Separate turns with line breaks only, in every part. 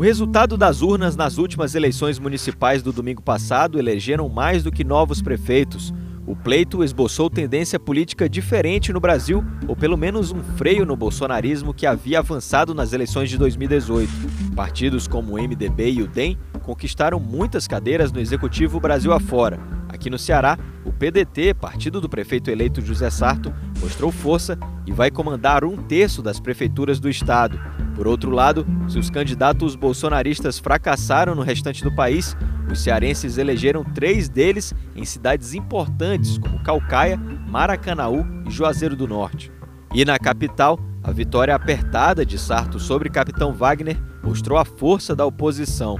O resultado das urnas nas últimas eleições municipais do domingo passado elegeram mais do que novos prefeitos. O pleito esboçou tendência política diferente no Brasil, ou pelo menos um freio no bolsonarismo que havia avançado nas eleições de 2018. Partidos como o MDB e o DEM conquistaram muitas cadeiras no executivo Brasil afora. Aqui no Ceará, o PDT, partido do prefeito eleito José Sarto, mostrou força e vai comandar um terço das prefeituras do estado. Por outro lado, se os candidatos bolsonaristas fracassaram no restante do país, os cearenses elegeram três deles em cidades importantes como Calcaia, Maracanaú e Juazeiro do Norte. E na capital, a vitória apertada de Sarto sobre Capitão Wagner mostrou a força da oposição.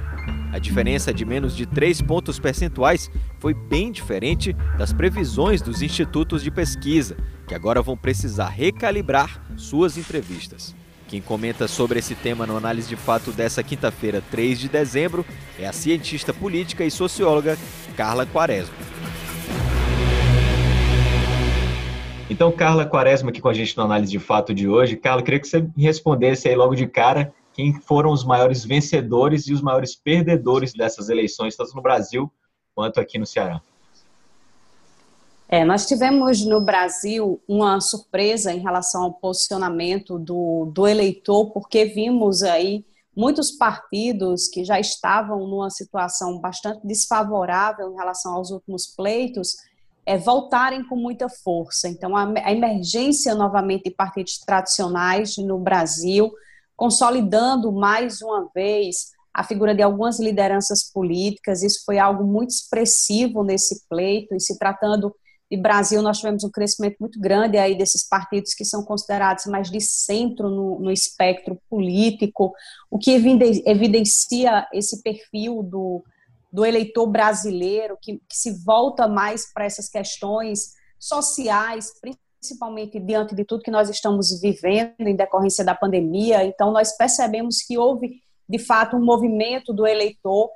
A diferença de menos de três pontos percentuais foi bem diferente das previsões dos institutos de pesquisa, que agora vão precisar recalibrar suas entrevistas. Quem comenta sobre esse tema no Análise de Fato dessa quinta-feira, 3 de dezembro, é a cientista política e socióloga Carla Quaresma.
Então, Carla Quaresma aqui com a gente no Análise de Fato de hoje. Carla, queria que você respondesse aí logo de cara quem foram os maiores vencedores e os maiores perdedores dessas eleições, tanto no Brasil quanto aqui no Ceará.
É, nós tivemos no Brasil uma surpresa em relação ao posicionamento do, do eleitor, porque vimos aí muitos partidos que já estavam numa situação bastante desfavorável em relação aos últimos pleitos é, voltarem com muita força. Então, a, a emergência novamente de partidos tradicionais no Brasil, consolidando mais uma vez a figura de algumas lideranças políticas, isso foi algo muito expressivo nesse pleito, e se tratando e Brasil nós tivemos um crescimento muito grande aí desses partidos que são considerados mais de centro no, no espectro político, o que evidencia esse perfil do, do eleitor brasileiro que, que se volta mais para essas questões sociais, principalmente diante de tudo que nós estamos vivendo em decorrência da pandemia. Então, nós percebemos que houve, de fato, um movimento do eleitor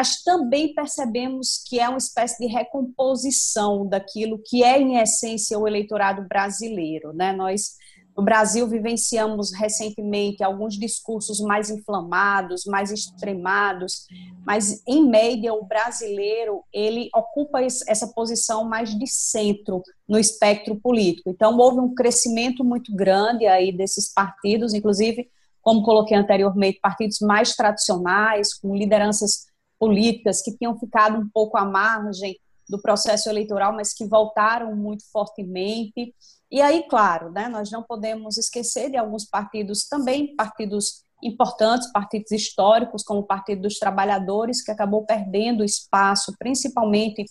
mas também percebemos que é uma espécie de recomposição daquilo que é, em essência, o eleitorado brasileiro. Né? Nós, no Brasil, vivenciamos recentemente alguns discursos mais inflamados, mais extremados, mas, em média, o brasileiro ele ocupa essa posição mais de centro no espectro político. Então, houve um crescimento muito grande aí desses partidos, inclusive, como coloquei anteriormente, partidos mais tradicionais, com lideranças políticas que tinham ficado um pouco à margem do processo eleitoral, mas que voltaram muito fortemente. E aí, claro, né, nós não podemos esquecer de alguns partidos também, partidos importantes, partidos históricos, como o Partido dos Trabalhadores, que acabou perdendo espaço, principalmente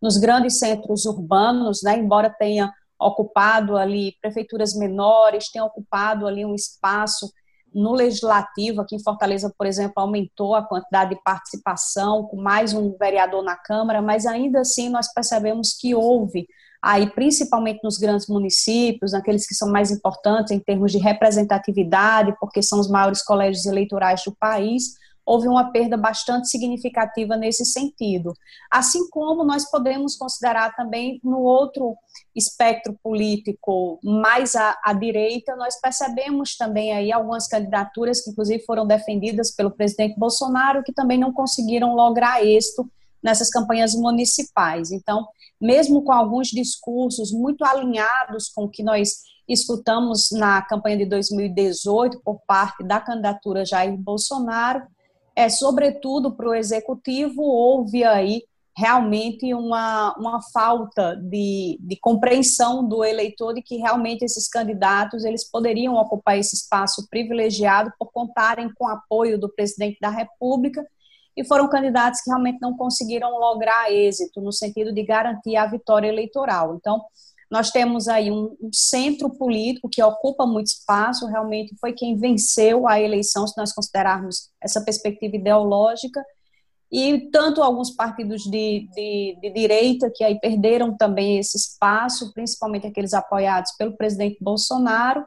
nos grandes centros urbanos, né, embora tenha ocupado ali prefeituras menores, tenha ocupado ali um espaço no legislativo, aqui em Fortaleza, por exemplo, aumentou a quantidade de participação, com mais um vereador na Câmara, mas ainda assim nós percebemos que houve, aí principalmente nos grandes municípios, naqueles que são mais importantes em termos de representatividade, porque são os maiores colégios eleitorais do país, houve uma perda bastante significativa nesse sentido. Assim como nós podemos considerar também no outro espectro político mais à, à, direita, nós percebemos também aí algumas candidaturas que inclusive foram defendidas pelo presidente Bolsonaro que também não conseguiram lograr êxito nessas campanhas municipais. Então, mesmo com alguns discursos muito alinhados com o que nós escutamos na campanha de 2018 por parte da candidatura Jair Bolsonaro, é sobretudo para o executivo houve aí realmente uma, uma falta de, de compreensão do eleitor de que realmente esses candidatos eles poderiam ocupar esse espaço privilegiado por contarem com o apoio do presidente da República e foram candidatos que realmente não conseguiram lograr êxito no sentido de garantir a vitória eleitoral. Então, nós temos aí um, um, centro político que ocupa muito espaço, realmente foi quem venceu a eleição, se nós considerarmos essa perspectiva ideológica, e tanto alguns partidos de, de, de, direita, que aí perderam também esse espaço, principalmente aqueles apoiados pelo presidente Bolsonaro,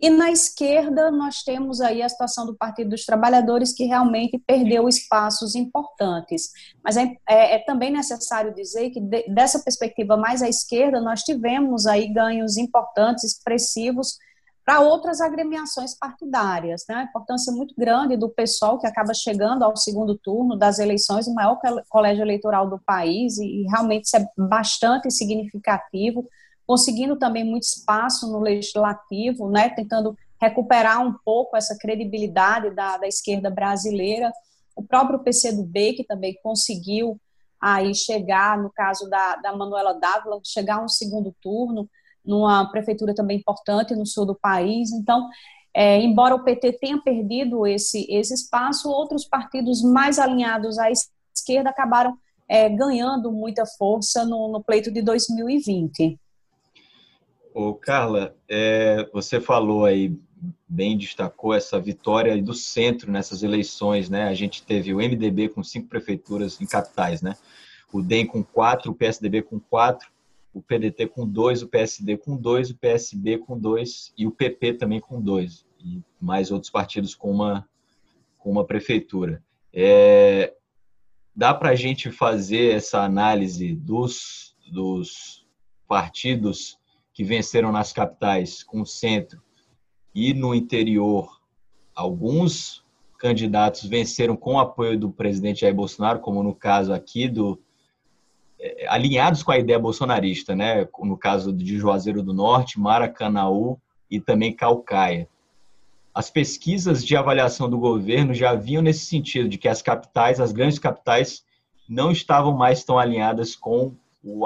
e na esquerda nós temos aí a situação do Partido dos Trabalhadores, que realmente perdeu espaços importantes. Mas é, é, é também necessário dizer que de, dessa perspectiva mais à esquerda, nós tivemos aí ganhos importantes, expressivos, para outras agremiações partidárias. Né? A importância muito grande do pessoal que acaba chegando ao segundo turno das eleições, o maior colégio eleitoral do país, e realmente isso é bastante significativo, conseguindo também muito espaço no legislativo, né? tentando recuperar um pouco essa credibilidade da, da esquerda brasileira. O próprio PCdoB, que também conseguiu aí chegar, no caso da, da Manuela Dávila, chegar a um segundo turno, numa prefeitura também importante no sul do país. Então, é, embora o PT tenha perdido esse, esse espaço, outros partidos mais alinhados à esquerda acabaram é, ganhando muita força no, no, pleito de 2020.
Ô, Carla, é, você falou aí, bem destacou essa vitória do centro nessas eleições, né? A gente teve o MDB com cinco prefeituras em capitais, né? O DEM com quatro, o PSDB com quatro, o PDT com dois, o PSD com dois, o PSB com dois e o PP também com dois, e mais outros partidos com uma, com uma prefeitura. É, dá para a gente fazer essa análise dos, dos partidos que venceram nas capitais com o centro e no interior, alguns candidatos venceram com o apoio do presidente Jair Bolsonaro, como no caso aqui do é, alinhados com a ideia bolsonarista, né? No caso de Juazeiro do Norte, Maracanaú e também Calcaia. As pesquisas de avaliação do governo já vinham nesse sentido de que as capitais, as grandes capitais, não estavam mais tão alinhadas com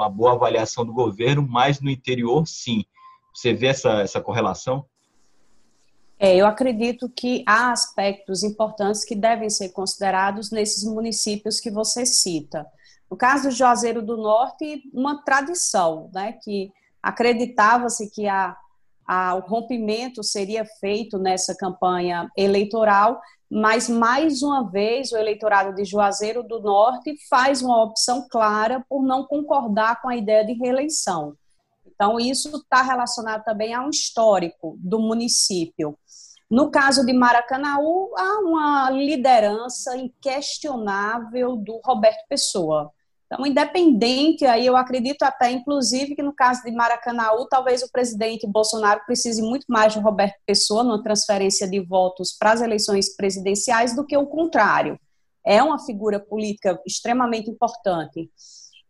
a boa avaliação do governo, mas no interior, sim. Você vê essa, essa correlação?
É, eu acredito que há aspectos importantes que devem ser considerados nesses municípios que você cita. No caso do Juazeiro do Norte, uma tradição, né, que acreditava-se que a, o rompimento seria feito nessa campanha eleitoral, mas mais uma vez o eleitorado de Juazeiro do Norte faz uma opção clara por não concordar com a ideia de reeleição. Então, isso está relacionado também a um histórico do município. No caso de Maracanaú, há uma liderança inquestionável do Roberto Pessoa. Então, independente, aí eu acredito até, inclusive, que no caso de Maracanaú, talvez o presidente Bolsonaro precise muito mais de Roberto Pessoa numa transferência de votos para as eleições presidenciais do que o contrário. É uma figura política extremamente importante.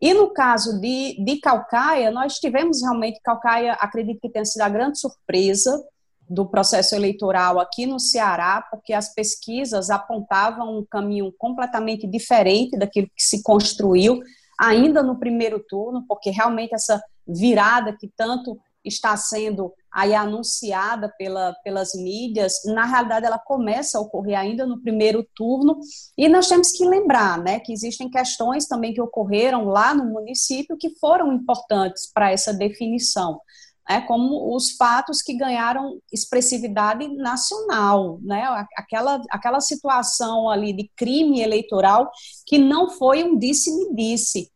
E no caso de, de Calcaia, nós tivemos realmente, Calcaia, acredito que tenha sido a grande surpresa, do processo eleitoral aqui no Ceará, porque as pesquisas apontavam um caminho completamente diferente daquilo que se construiu ainda no primeiro turno, porque realmente essa virada que tanto está sendo aí anunciada pela, pelas mídias, na realidade ela começa a ocorrer ainda no primeiro turno, e nós temos que lembrar, né, que existem questões também que ocorreram lá no município que foram importantes para essa definição né, como os fatos que ganharam expressividade nacional, né, aquela, aquela situação ali de crime eleitoral que não foi um disse-me-disse,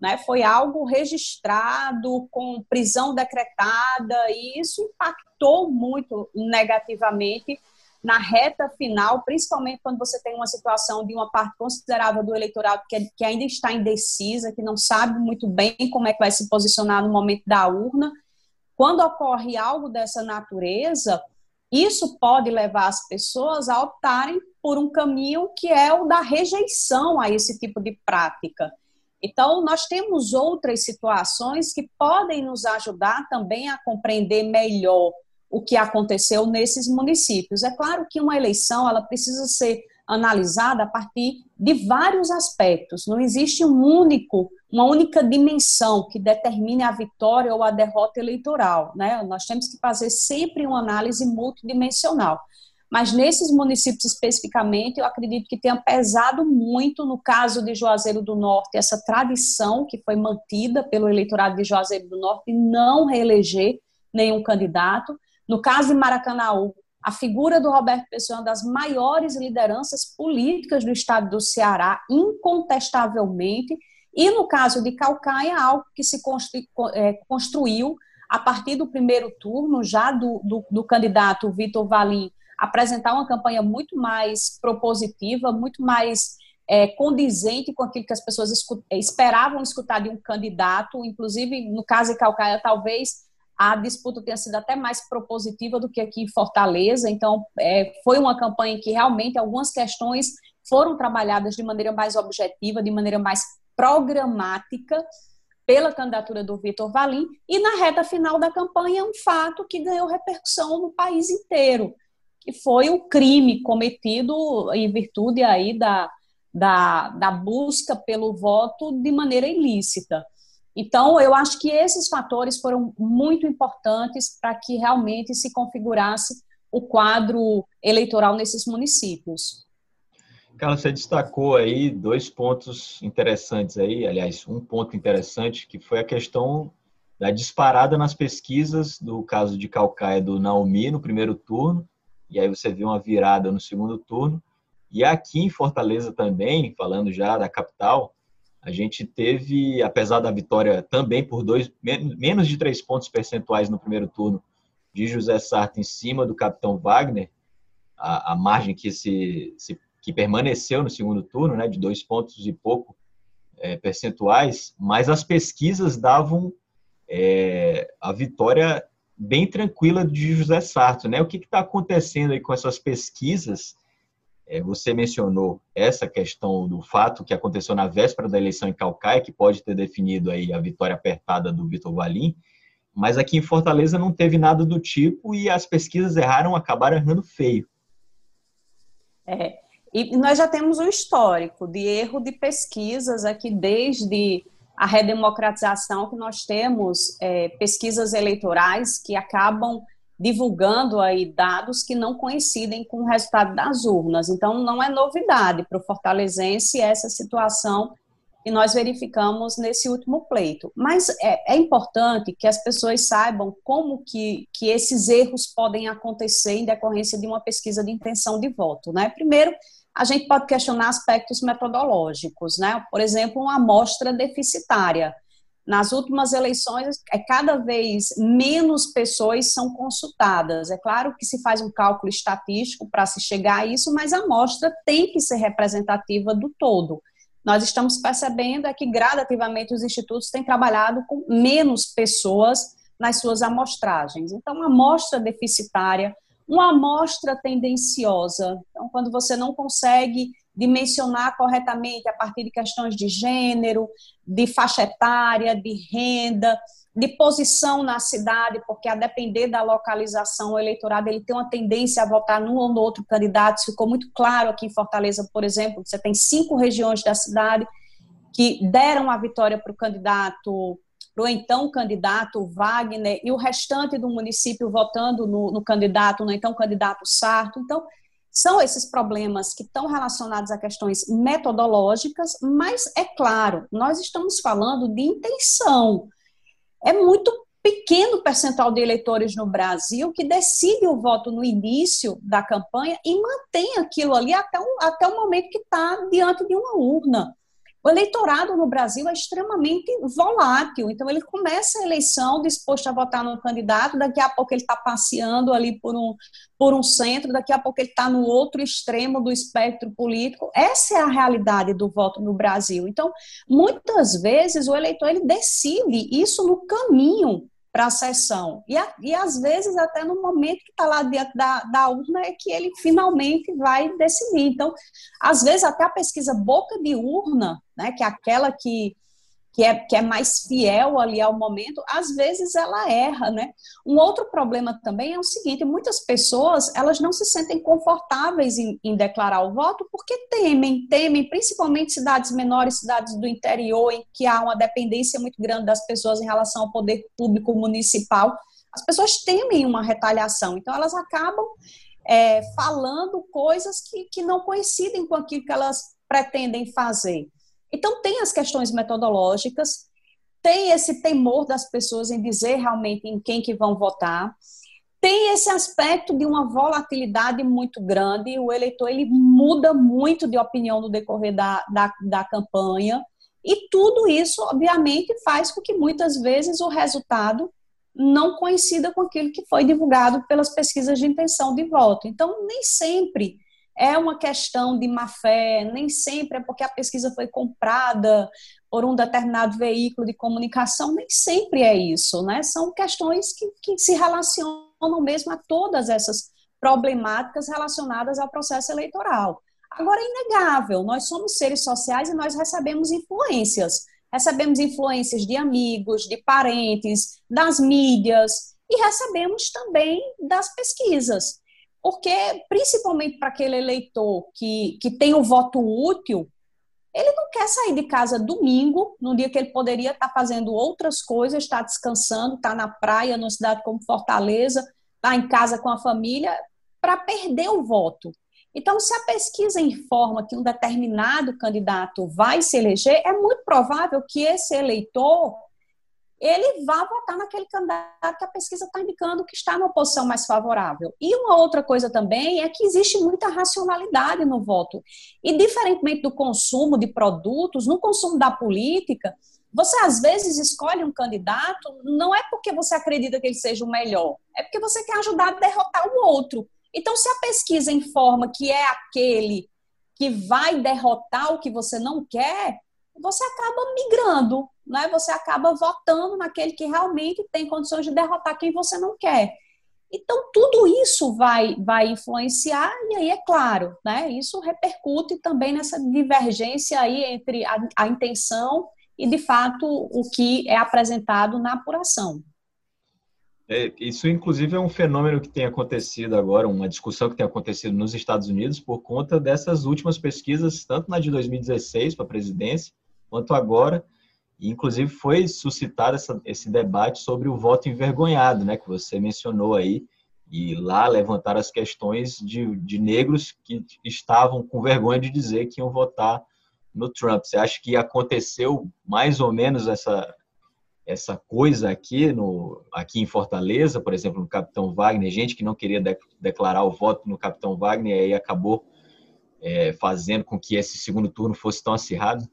né, foi algo registrado com prisão decretada e isso impactou muito negativamente na reta final, principalmente quando você tem uma situação de uma parte considerável do eleitorado que, que ainda está indecisa, que não sabe muito bem como é que vai se posicionar no momento da urna, quando ocorre algo dessa natureza, isso pode levar as pessoas a optarem por um caminho que é o da rejeição a esse tipo de prática. Então, nós temos outras situações que podem nos ajudar também a compreender melhor o que aconteceu nesses municípios. É claro que uma eleição ela precisa ser analisada a partir de vários aspectos. Não existe um único, uma única dimensão que determine a vitória ou a derrota eleitoral. Né? Nós temos que fazer sempre uma análise multidimensional. Mas nesses municípios especificamente, eu acredito que tenha pesado muito, no caso de Juazeiro do Norte, essa tradição que foi mantida pelo eleitorado de Juazeiro do Norte não reeleger nenhum candidato. No caso de Maracanaú, a figura do Roberto Pessoa é uma das maiores lideranças políticas do estado do Ceará, incontestavelmente, e no caso de Calcaia, algo que se é, construiu a partir do primeiro turno, já do, do, do candidato Vitor Valim, apresentar uma campanha muito mais propositiva, muito mais é, condizente com aquilo que as pessoas esperavam escutar de um candidato, inclusive no caso de Calcaia, talvez a disputa tenha sido até mais propositiva do que aqui em Fortaleza. Então, é, foi uma campanha em que realmente algumas questões foram trabalhadas de maneira mais objetiva, de maneira mais programática pela candidatura do Vitor Valim. E na reta final da campanha, é um fato que ganhou repercussão no país inteiro, que foi o crime cometido em virtude aí da, da, da busca pelo voto de maneira ilícita. Então, eu acho que esses fatores foram muito importantes para que realmente se configurasse o quadro eleitoral nesses municípios.
Carlos, você destacou aí dois pontos interessantes aí, aliás, um ponto interessante que foi a questão da disparada nas pesquisas do caso de Calcaia do Naomi no primeiro turno, e aí você viu uma virada no segundo turno. E aqui em Fortaleza também, falando já da capital, a gente teve, apesar da vitória também por dois, menos de três pontos percentuais no primeiro turno de José Sarto em cima do capitão Wagner, a, a margem que, se, se, que permaneceu no segundo turno, né, de dois pontos e pouco é, percentuais, mas as pesquisas davam é, a vitória bem tranquila de José Sarto. Né? O que está acontecendo aí com essas pesquisas você mencionou essa questão do fato que aconteceu na véspera da eleição em Calcaia, que pode ter definido aí a vitória apertada do Vitor Valim, mas aqui em Fortaleza não teve nada do tipo e as pesquisas erraram, acabaram errando feio.
É, e nós já temos um histórico de erro de pesquisas aqui desde a redemocratização que nós temos é, pesquisas eleitorais que acabam divulgando aí dados que não coincidem com o resultado das urnas. Então, não é novidade para o fortalezense essa situação que nós verificamos nesse último pleito. Mas é, é, importante que as pessoas saibam como que, que esses erros podem acontecer em decorrência de uma pesquisa de intenção de voto. Né? Primeiro, a gente pode questionar aspectos metodológicos, né? por exemplo, uma amostra deficitária. Nas últimas eleições, é cada vez menos pessoas são consultadas. É claro que se faz um cálculo estatístico para se chegar a isso, mas a amostra tem que ser representativa do todo. Nós estamos percebendo é que gradativamente os institutos têm trabalhado com menos pessoas nas suas amostragens. Então, uma amostra deficitária, uma amostra tendenciosa. Então, quando você não consegue dimensionar corretamente a partir de questões de gênero, de faixa etária, de renda, de posição na cidade, porque a depender da localização, o eleitorado ele tem uma tendência a votar num ou no outro candidato. Isso ficou muito claro aqui em Fortaleza, por exemplo, você tem cinco regiões da cidade que deram a vitória para o candidato, para o então candidato Wagner, e o restante do município votando no, no candidato, no então candidato Sarto. Então, são esses problemas que estão relacionados a questões metodológicas, mas é claro, nós estamos falando de intenção. É muito pequeno percentual de eleitores no Brasil que decide o voto no início da campanha e mantém aquilo ali até o, até o momento que está diante de uma urna. O eleitorado no Brasil é extremamente volátil, então ele começa a eleição disposto a votar no candidato, daqui a pouco ele está passeando ali por um, por um centro, daqui a pouco ele está no outro extremo do espectro político. Essa é a realidade do voto no Brasil. Então, muitas vezes o eleitor ele decide isso no caminho para a sessão. E, a, e às vezes, até no momento que está lá dentro da, da urna, é que ele finalmente vai decidir. Então, às vezes, até a pesquisa boca de urna, né, que é aquela que que é, que é mais fiel ali ao momento, às vezes ela erra, né? Um outro problema também é o seguinte, muitas pessoas, elas não se sentem confortáveis em, em declarar o voto porque temem, temem, principalmente cidades menores, cidades do interior, em que há uma dependência muito grande das pessoas em relação ao poder público municipal, as pessoas temem uma retaliação, então elas acabam é, falando coisas que, que não coincidem com aquilo que elas pretendem fazer. Então, tem as questões metodológicas, tem esse temor das pessoas em dizer realmente em quem que vão votar, tem esse aspecto de uma volatilidade muito grande, o eleitor ele muda muito de opinião no decorrer da, da, da campanha, e tudo isso, obviamente, faz com que muitas vezes o resultado não coincida com aquilo que foi divulgado pelas pesquisas de intenção de voto. Então, nem sempre é uma questão de má fé, nem sempre é porque a pesquisa foi comprada por um determinado veículo de comunicação, nem sempre é isso, né? São questões que, que se relacionam mesmo a todas essas problemáticas relacionadas ao processo eleitoral. Agora, é inegável, nós somos seres sociais e nós recebemos influências. Recebemos influências de amigos, de parentes, das mídias e recebemos também das pesquisas. Porque, principalmente para aquele eleitor que, que tem o voto útil, ele não quer sair de casa domingo, no dia que ele poderia estar fazendo outras coisas, estar descansando, estar na praia, numa cidade como Fortaleza, estar em casa com a família, para perder o voto. Então, se a pesquisa informa que um determinado candidato vai se eleger, é muito provável que esse eleitor ele vá votar naquele candidato que a pesquisa está indicando que está numa posição mais favorável. E uma outra coisa também é que existe muita racionalidade no voto. E diferentemente do consumo de produtos, no consumo da política, você às vezes escolhe um candidato não é porque você acredita que ele seja o melhor, é porque você quer ajudar a derrotar o outro. Então, se a pesquisa informa que é aquele que vai derrotar o que você não quer, você acaba migrando, né? Você acaba votando naquele que realmente tem condições de derrotar quem você não quer. Então, tudo isso vai, vai influenciar, e aí, é claro, né, isso repercute também nessa divergência aí entre a, a intenção e, de fato, o que é apresentado na apuração.
É, isso, inclusive, é um fenômeno que tem acontecido agora, uma discussão que tem acontecido nos Estados Unidos por conta dessas últimas pesquisas, tanto na de 2016 para a presidência, quanto agora. Inclusive, foi suscitado essa, esse debate sobre o voto envergonhado, né, que você mencionou aí. E lá levantaram as questões de, de negros que estavam com vergonha de dizer que iam votar no Trump. Você acha que aconteceu mais ou menos essa, essa coisa aqui no aqui em Fortaleza, por exemplo, no Capitão Wagner, gente que não queria de, declarar o voto no Capitão Wagner e aí acabou é, fazendo com que esse segundo turno fosse tão acirrado?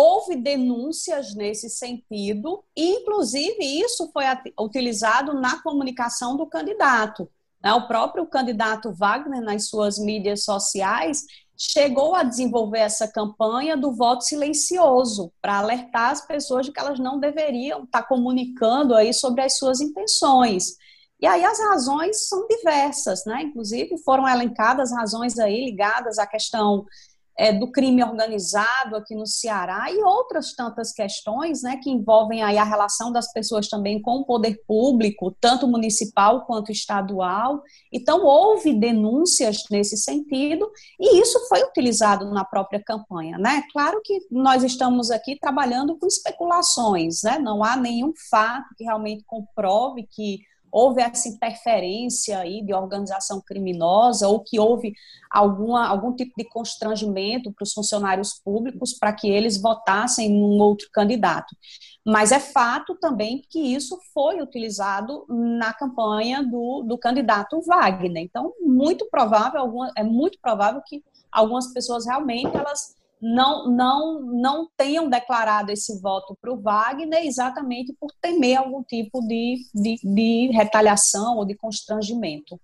Houve denúncias nesse sentido, e inclusive isso foi utilizado na comunicação do candidato. Né? O próprio candidato Wagner, nas suas mídias sociais, chegou a desenvolver essa campanha do voto silencioso para alertar as pessoas de que elas não deveriam estar comunicando aí sobre as suas intenções. E aí as razões são diversas, né? Inclusive foram elencadas razões aí ligadas à questão é, do crime organizado aqui no Ceará e outras tantas questões né, que envolvem aí a relação das pessoas também com o poder público, tanto municipal quanto estadual. Então, houve denúncias nesse sentido e isso foi utilizado na própria campanha. Né? Claro que nós estamos aqui trabalhando com especulações, né? não há nenhum fato que realmente comprove que houve essa interferência aí de organização criminosa ou que houve alguma, algum tipo de constrangimento para os funcionários públicos para que eles votassem num outro candidato. Mas é fato também que isso foi utilizado na campanha do, do candidato Wagner. Então, muito provável, é muito provável que algumas pessoas realmente elas não, não, não tenham declarado esse voto para o Wagner exatamente por temer algum tipo de, de, de retaliação ou de constrangimento.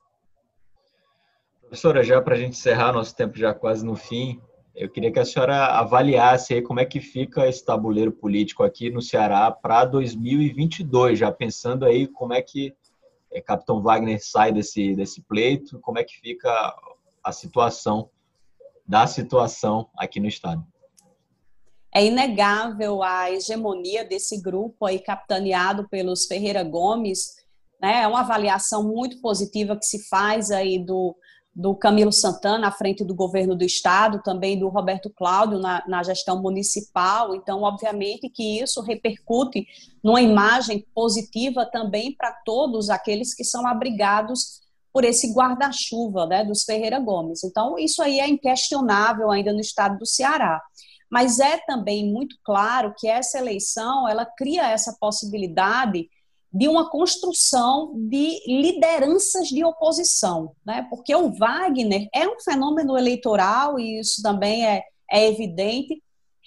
Professora, já para a gente encerrar, nosso tempo já quase no fim, eu queria que a senhora avaliasse como é que fica esse tabuleiro político aqui no Ceará para 2022, já pensando aí como é que é, Capitão Wagner sai desse, desse pleito, como é que fica a situação da situação aqui no estado.
É inegável a hegemonia desse grupo aí capitaneado pelos Ferreira Gomes, né? É uma avaliação muito positiva que se faz aí do, do Camilo Santana à frente do governo do estado, também do Roberto Cláudio na, na gestão municipal. Então, obviamente que isso repercute numa imagem positiva também para todos aqueles que são abrigados por esse guarda-chuva né, dos Ferreira Gomes. Então, isso aí é inquestionável ainda no estado do Ceará. Mas é também muito claro que essa eleição ela cria essa possibilidade de uma construção de lideranças de oposição, né? Porque o Wagner é um fenômeno eleitoral e isso também é, é evidente,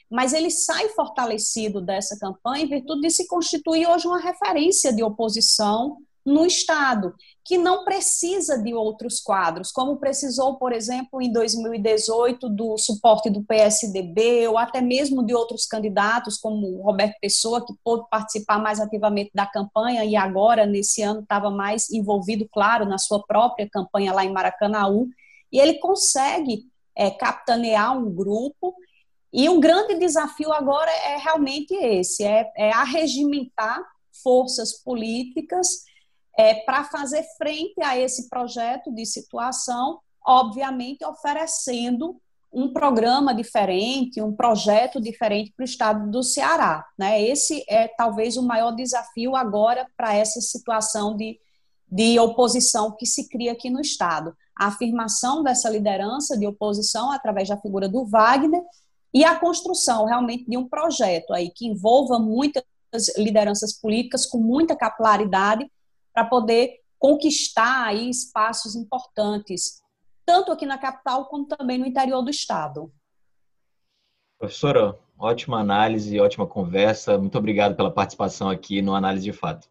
mas ele sai fortalecido dessa campanha em virtude de se constituir hoje uma referência de oposição no Estado, que não precisa de outros quadros, como precisou, por exemplo, em 2018, do suporte do PSDB, ou até mesmo de outros candidatos, como Roberto Pessoa, que pôde participar mais ativamente da campanha e agora, nesse ano, estava mais envolvido, claro, na sua própria campanha lá em Maracanaú, e ele consegue é, capitanear um grupo. E um grande desafio agora é realmente esse: é, é arregimentar forças políticas é, para fazer frente a esse projeto de situação, obviamente oferecendo um programa diferente, um projeto diferente para o estado do Ceará. Né? Esse é talvez o maior desafio agora para essa situação de, de oposição que se cria aqui no estado. A afirmação dessa liderança de oposição através da figura do Wagner e a construção realmente de um projeto aí que envolva muitas lideranças políticas com muita capilaridade para poder conquistar aí espaços importantes, tanto aqui na capital como também no interior do estado.
Professora, ótima análise, ótima conversa. Muito obrigado pela participação aqui no Análise de Fato.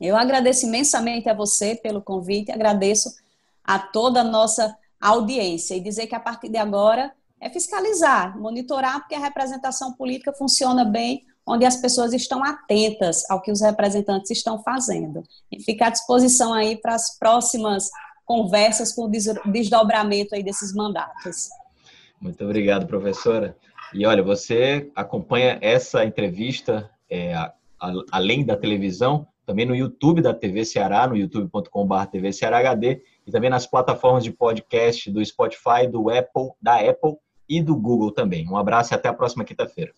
Eu agradeço imensamente a você pelo convite, agradeço a toda a nossa audiência e dizer que a partir de agora é fiscalizar, monitorar, porque a representação política funciona bem onde as pessoas estão atentas ao que os representantes estão fazendo. E fica à disposição aí para as próximas conversas com o desdobramento aí desses mandatos.
Muito obrigado, professora. E olha, você acompanha essa entrevista é, a, a, além da televisão, também no YouTube da TV Ceará, no youtube.com.br TV Ceará HD, e também nas plataformas de podcast do Spotify, do Apple, da Apple e do Google também. Um abraço e até a próxima quinta-feira.